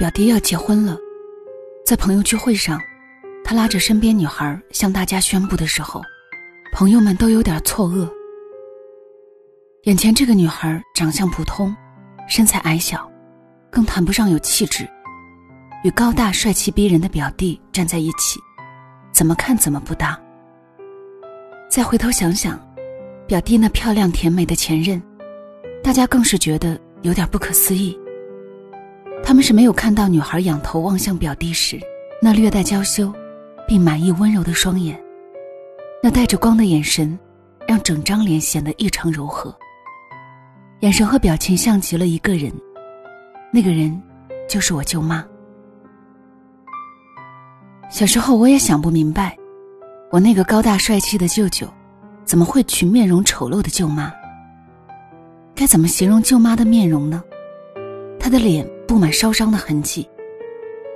表弟要结婚了，在朋友聚会上，他拉着身边女孩向大家宣布的时候，朋友们都有点错愕。眼前这个女孩长相普通，身材矮小，更谈不上有气质，与高大帅气逼人的表弟站在一起，怎么看怎么不搭。再回头想想，表弟那漂亮甜美的前任，大家更是觉得有点不可思议。他们是没有看到女孩仰头望向表弟时，那略带娇羞，并满意温柔的双眼，那带着光的眼神，让整张脸显得异常柔和。眼神和表情像极了一个人，那个人，就是我舅妈。小时候我也想不明白，我那个高大帅气的舅舅，怎么会娶面容丑陋的舅妈？该怎么形容舅妈的面容呢？她的脸。布满烧伤的痕迹，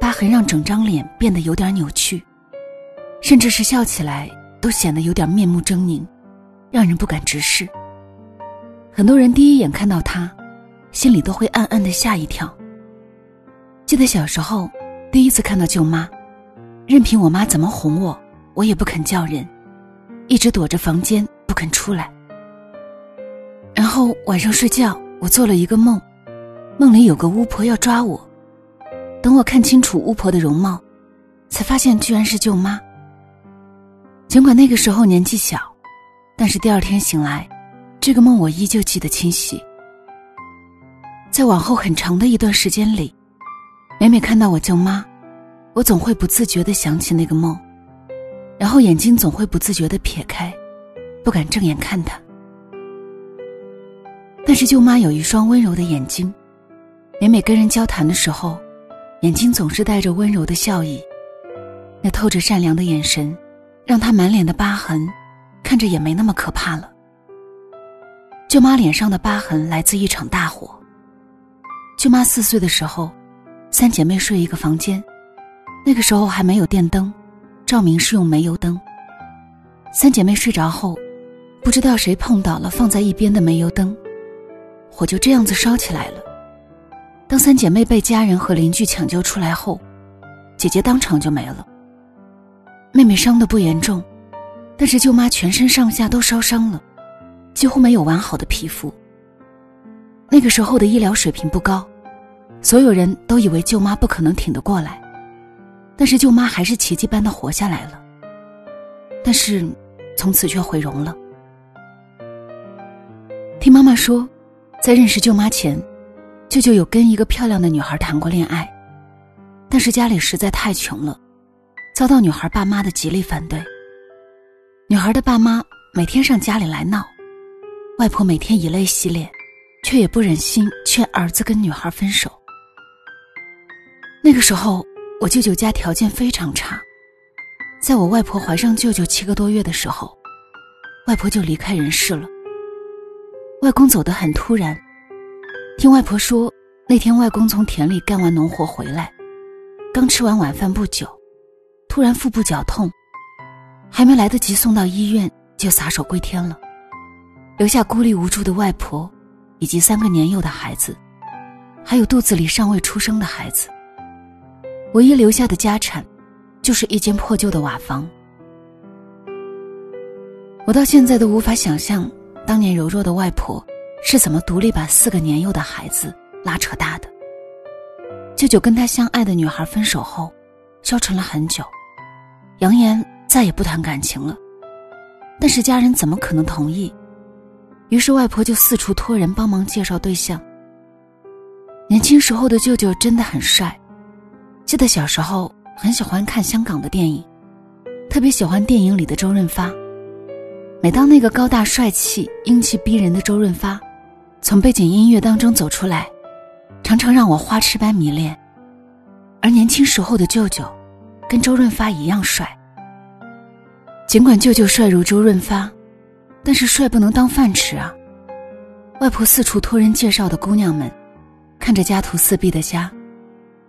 疤痕让整张脸变得有点扭曲，甚至是笑起来都显得有点面目狰狞，让人不敢直视。很多人第一眼看到他，心里都会暗暗的吓一跳。记得小时候第一次看到舅妈，任凭我妈怎么哄我，我也不肯叫人，一直躲着房间不肯出来。然后晚上睡觉，我做了一个梦。梦里有个巫婆要抓我，等我看清楚巫婆的容貌，才发现居然是舅妈。尽管那个时候年纪小，但是第二天醒来，这个梦我依旧记得清晰。在往后很长的一段时间里，每每看到我舅妈，我总会不自觉的想起那个梦，然后眼睛总会不自觉的撇开，不敢正眼看她。但是舅妈有一双温柔的眼睛。每每跟人交谈的时候，眼睛总是带着温柔的笑意，那透着善良的眼神，让他满脸的疤痕看着也没那么可怕了。舅妈脸上的疤痕来自一场大火。舅妈四岁的时候，三姐妹睡一个房间，那个时候还没有电灯，照明是用煤油灯。三姐妹睡着后，不知道谁碰倒了放在一边的煤油灯，火就这样子烧起来了。当三姐妹被家人和邻居抢救出来后，姐姐当场就没了。妹妹伤的不严重，但是舅妈全身上下都烧伤了，几乎没有完好的皮肤。那个时候的医疗水平不高，所有人都以为舅妈不可能挺得过来，但是舅妈还是奇迹般的活下来了。但是，从此却毁容了。听妈妈说，在认识舅妈前。舅舅有跟一个漂亮的女孩谈过恋爱，但是家里实在太穷了，遭到女孩爸妈的极力反对。女孩的爸妈每天上家里来闹，外婆每天以泪洗脸，却也不忍心劝儿子跟女孩分手。那个时候，我舅舅家条件非常差，在我外婆怀上舅舅七个多月的时候，外婆就离开人世了。外公走得很突然。听外婆说，那天外公从田里干完农活回来，刚吃完晚饭不久，突然腹部绞痛，还没来得及送到医院，就撒手归天了，留下孤立无助的外婆，以及三个年幼的孩子，还有肚子里尚未出生的孩子。唯一留下的家产，就是一间破旧的瓦房。我到现在都无法想象，当年柔弱的外婆。是怎么独立把四个年幼的孩子拉扯大的？舅舅跟他相爱的女孩分手后，消沉了很久，扬言再也不谈感情了。但是家人怎么可能同意？于是外婆就四处托人帮忙介绍对象。年轻时候的舅舅真的很帅，记得小时候很喜欢看香港的电影，特别喜欢电影里的周润发。每当那个高大帅气、英气逼人的周润发。从背景音乐当中走出来，常常让我花痴般迷恋。而年轻时候的舅舅，跟周润发一样帅。尽管舅舅帅如周润发，但是帅不能当饭吃啊。外婆四处托人介绍的姑娘们，看着家徒四壁的家，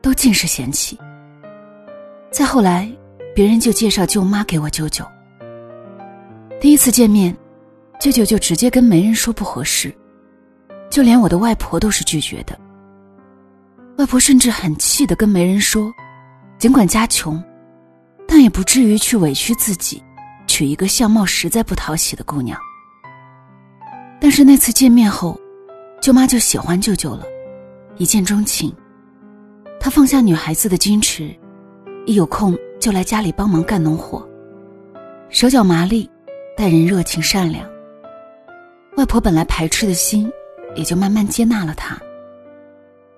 都尽是嫌弃。再后来，别人就介绍舅妈给我舅舅。第一次见面，舅舅就直接跟媒人说不合适。就连我的外婆都是拒绝的。外婆甚至很气的跟媒人说：“尽管家穷，但也不至于去委屈自己，娶一个相貌实在不讨喜的姑娘。”但是那次见面后，舅妈就喜欢舅舅了，一见钟情。她放下女孩子的矜持，一有空就来家里帮忙干农活，手脚麻利，待人热情善良。外婆本来排斥的心，也就慢慢接纳了他。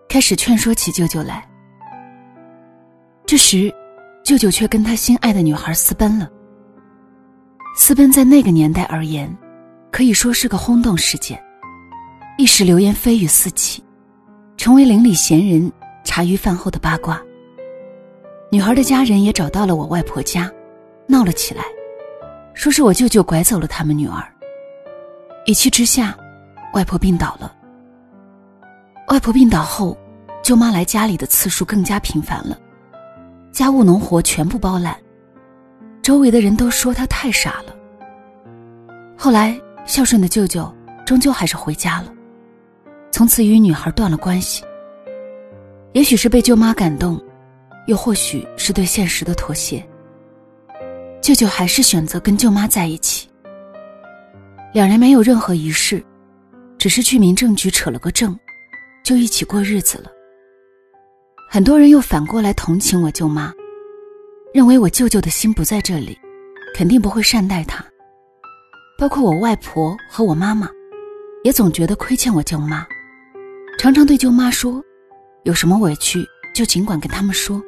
开始劝说起舅舅来。这时，舅舅却跟他心爱的女孩私奔了。私奔在那个年代而言，可以说是个轰动事件，一时流言蜚语四起，成为邻里闲人茶余饭后的八卦。女孩的家人也找到了我外婆家，闹了起来，说是我舅舅拐走了他们女儿。一气之下，外婆病倒了。外婆病倒后，舅妈来家里的次数更加频繁了，家务农活全部包揽。周围的人都说她太傻了。后来孝顺的舅舅终究还是回家了，从此与女孩断了关系。也许是被舅妈感动，又或许是对现实的妥协，舅舅还是选择跟舅妈在一起。两人没有任何仪式，只是去民政局扯了个证。就一起过日子了。很多人又反过来同情我舅妈，认为我舅舅的心不在这里，肯定不会善待她。包括我外婆和我妈妈，也总觉得亏欠我舅妈，常常对舅妈说：“有什么委屈就尽管跟他们说。”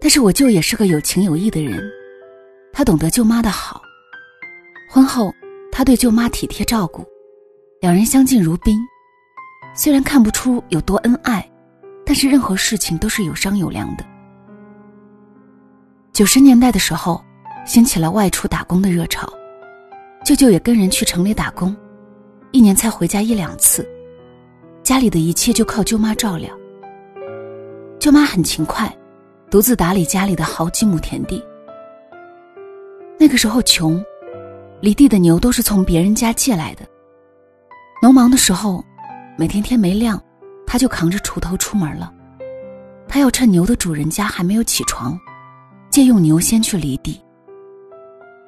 但是我舅也是个有情有义的人，他懂得舅妈的好。婚后，他对舅妈体贴照顾，两人相敬如宾。虽然看不出有多恩爱，但是任何事情都是有商有量的。九十年代的时候，兴起了外出打工的热潮，舅舅也跟人去城里打工，一年才回家一两次，家里的一切就靠舅妈照料。舅妈很勤快，独自打理家里的好几亩田地。那个时候穷，犁地的牛都是从别人家借来的。农忙的时候。每天天没亮，他就扛着锄头出门了。他要趁牛的主人家还没有起床，借用牛先去犁地。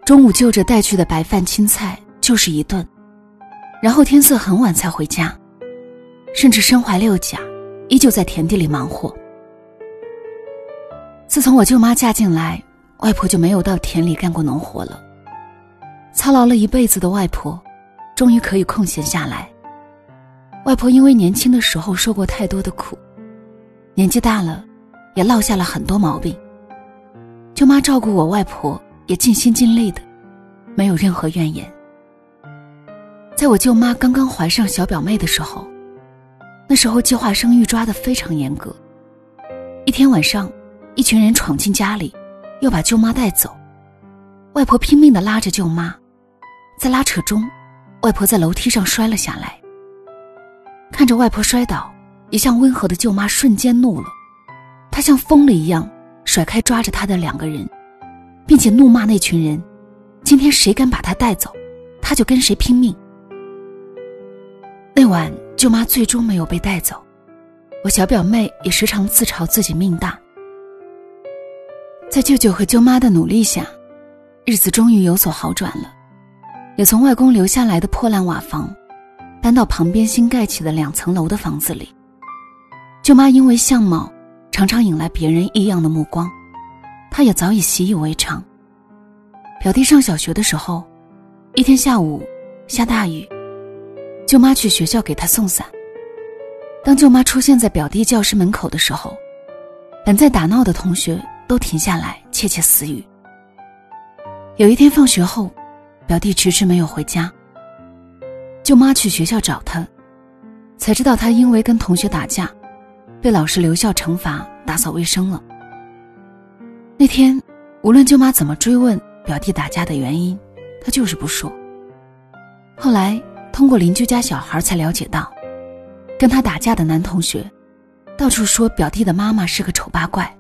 中午就着带去的白饭青菜就是一顿，然后天色很晚才回家，甚至身怀六甲，依旧在田地里忙活。自从我舅妈嫁进来，外婆就没有到田里干过农活了。操劳了一辈子的外婆，终于可以空闲下来。外婆因为年轻的时候受过太多的苦，年纪大了，也落下了很多毛病。舅妈照顾我外婆也尽心尽力的，没有任何怨言。在我舅妈刚刚怀上小表妹的时候，那时候计划生育抓得非常严格。一天晚上，一群人闯进家里，要把舅妈带走。外婆拼命的拉着舅妈，在拉扯中，外婆在楼梯上摔了下来。看着外婆摔倒，一向温和的舅妈瞬间怒了，她像疯了一样甩开抓着她的两个人，并且怒骂那群人：“今天谁敢把她带走，她就跟谁拼命。”那晚，舅妈最终没有被带走，我小表妹也时常自嘲自己命大。在舅舅和舅妈的努力下，日子终于有所好转了，也从外公留下来的破烂瓦房。搬到旁边新盖起的两层楼的房子里。舅妈因为相貌常常引来别人异样的目光，她也早已习以为常。表弟上小学的时候，一天下午下大雨，舅妈去学校给他送伞。当舅妈出现在表弟教室门口的时候，本在打闹的同学都停下来窃窃私语。有一天放学后，表弟迟迟没有回家。舅妈去学校找他，才知道他因为跟同学打架，被老师留校惩罚打扫卫生了。那天，无论舅妈怎么追问表弟打架的原因，他就是不说。后来通过邻居家小孩才了解到，跟他打架的男同学，到处说表弟的妈妈是个丑八怪，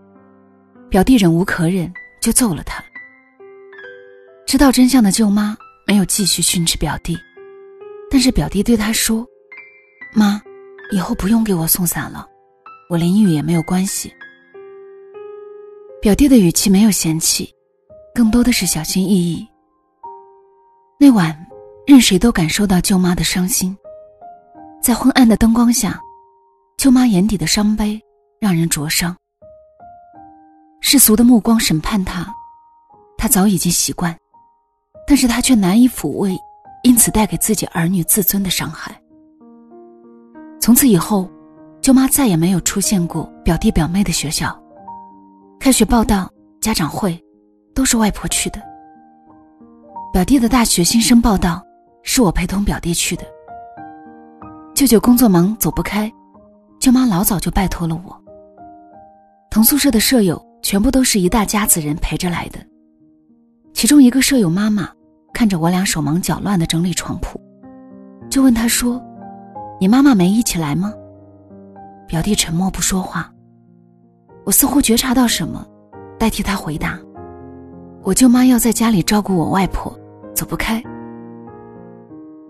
表弟忍无可忍就揍了他。知道真相的舅妈没有继续训斥表弟。但是表弟对他说：“妈，以后不用给我送伞了，我淋雨也没有关系。表弟的语气没有嫌弃，更多的是小心翼翼。那晚，任谁都感受到舅妈的伤心。在昏暗的灯光下，舅妈眼底的伤悲让人灼伤。世俗的目光审判她，她早已经习惯，但是他却难以抚慰，因此带给自己儿女自尊的伤害。从此以后，舅妈再也没有出现过表弟表妹的学校。开学报道、家长会，都是外婆去的。表弟的大学新生报道，是我陪同表弟去的。舅舅工作忙走不开，舅妈老早就拜托了我。同宿舍的舍友全部都是一大家子人陪着来的。其中一个舍友妈妈看着我俩手忙脚乱的整理床铺，就问他说：“你妈妈没一起来吗？”表弟沉默不说话。我似乎觉察到什么，代替他回答：“我舅妈要在家里照顾我外婆，走不开。”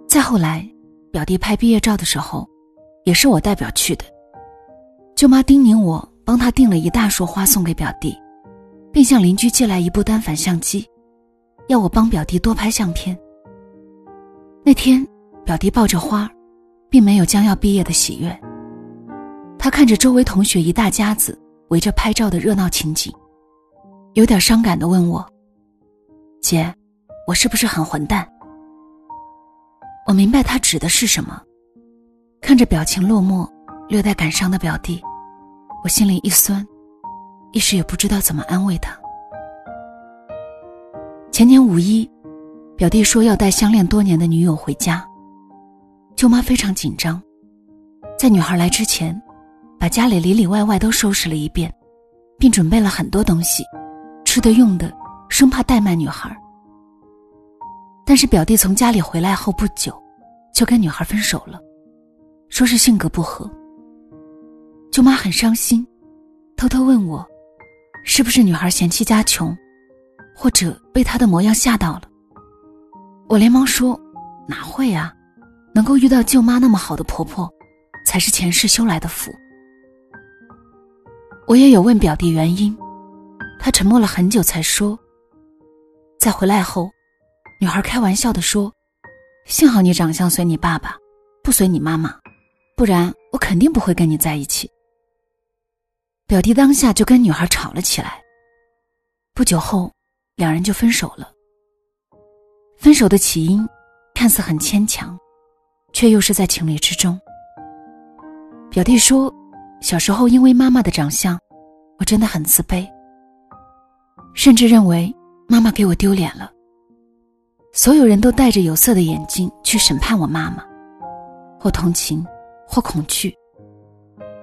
再后来，表弟拍毕业照的时候，也是我代表去的。舅妈叮咛我帮他订了一大束花送给表弟，并向邻居借来一部单反相机，要我帮表弟多拍相片。那天，表弟抱着花，并没有将要毕业的喜悦。他看着周围同学一大家子。围着拍照的热闹情景，有点伤感的问我：“姐，我是不是很混蛋？”我明白他指的是什么。看着表情落寞、略带感伤的表弟，我心里一酸，一时也不知道怎么安慰他。前年五一，表弟说要带相恋多年的女友回家，舅妈非常紧张，在女孩来之前。把家里里里外外都收拾了一遍，并准备了很多东西，吃的用的，生怕怠慢女孩。但是表弟从家里回来后不久，就跟女孩分手了，说是性格不合。舅妈很伤心，偷偷问我，是不是女孩嫌弃家穷，或者被她的模样吓到了？我连忙说，哪会啊，能够遇到舅妈那么好的婆婆，才是前世修来的福。我也有问表弟原因，他沉默了很久才说：“在回来后，女孩开玩笑的说，幸好你长相随你爸爸，不随你妈妈，不然我肯定不会跟你在一起。”表弟当下就跟女孩吵了起来。不久后，两人就分手了。分手的起因看似很牵强，却又是在情理之中。表弟说。小时候，因为妈妈的长相，我真的很自卑，甚至认为妈妈给我丢脸了。所有人都戴着有色的眼镜去审判我妈妈，或同情，或恐惧。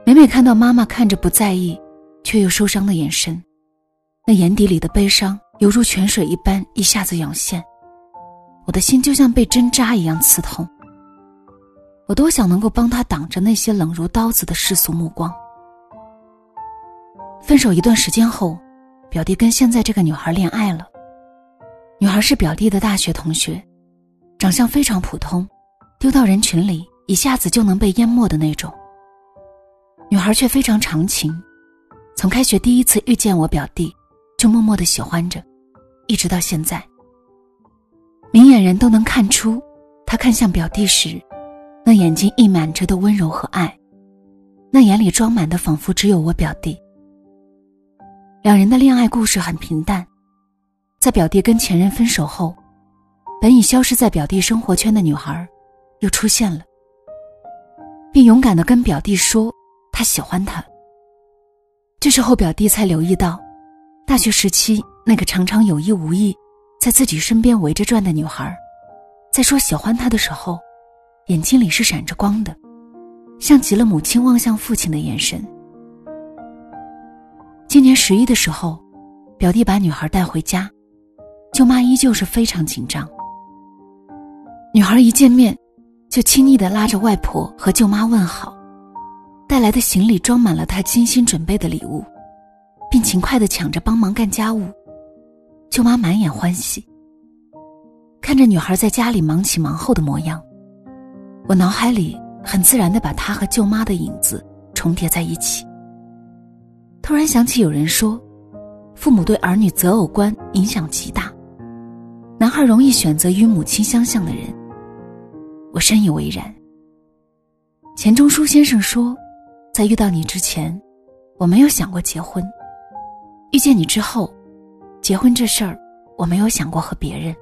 每每看到妈妈看着不在意，却又受伤的眼神，那眼底里的悲伤犹如泉水一般一下子涌现，我的心就像被针扎一样刺痛。我多想能够帮他挡着那些冷如刀子的世俗目光。分手一段时间后，表弟跟现在这个女孩恋爱了。女孩是表弟的大学同学，长相非常普通，丢到人群里一下子就能被淹没的那种。女孩却非常长情，从开学第一次遇见我表弟，就默默的喜欢着，一直到现在。明眼人都能看出，他看向表弟时。那眼睛溢满着的温柔和爱，那眼里装满的仿佛只有我表弟。两人的恋爱故事很平淡，在表弟跟前任分手后，本已消失在表弟生活圈的女孩，又出现了，并勇敢的跟表弟说她喜欢他。这时候表弟才留意到，大学时期那个常常有意无意在自己身边围着转的女孩，在说喜欢他的时候。眼睛里是闪着光的，像极了母亲望向父亲的眼神。今年十一的时候，表弟把女孩带回家，舅妈依旧是非常紧张。女孩一见面，就轻易的拉着外婆和舅妈问好，带来的行李装满了她精心准备的礼物，并勤快的抢着帮忙干家务。舅妈满眼欢喜，看着女孩在家里忙前忙后的模样。我脑海里很自然的把她和舅妈的影子重叠在一起。突然想起有人说，父母对儿女择偶观影响极大，男孩容易选择与母亲相像的人。我深以为然。钱钟书先生说，在遇到你之前，我没有想过结婚；遇见你之后，结婚这事儿，我没有想过和别人。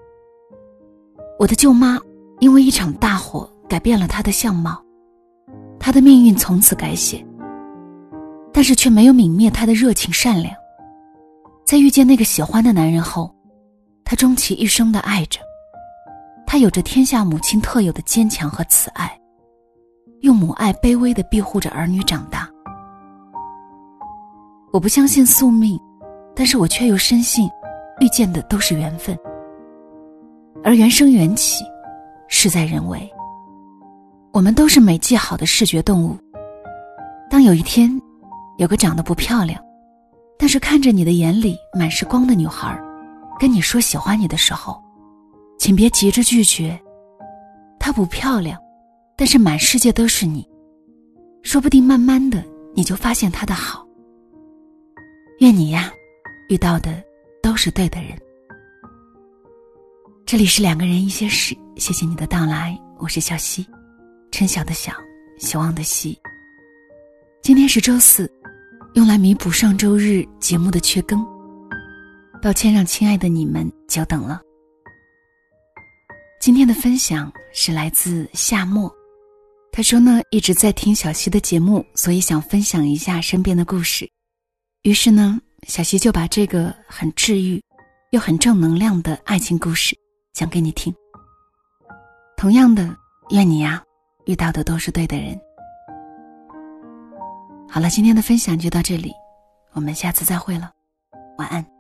我的舅妈因为一场大火改变了她的相貌，她的命运从此改写。但是却没有泯灭她的热情善良。在遇见那个喜欢的男人后，她终其一生的爱着。她有着天下母亲特有的坚强和慈爱，用母爱卑微的庇护着儿女长大。我不相信宿命，但是我却又深信，遇见的都是缘分。而缘生缘起，事在人为。我们都是美记好的视觉动物。当有一天。有个长得不漂亮，但是看着你的眼里满是光的女孩，跟你说喜欢你的时候，请别急着拒绝。她不漂亮，但是满世界都是你，说不定慢慢的你就发现她的好。愿你呀，遇到的都是对的人。这里是两个人一些事，谢谢你的到来，我是小溪，春晓的晓，希望的希。今天是周四。用来弥补上周日节目的缺更，抱歉让亲爱的你们久等了。今天的分享是来自夏末，他说呢一直在听小溪的节目，所以想分享一下身边的故事。于是呢，小溪就把这个很治愈又很正能量的爱情故事讲给你听。同样的，愿你呀遇到的都是对的人。好了，今天的分享就到这里，我们下次再会了，晚安。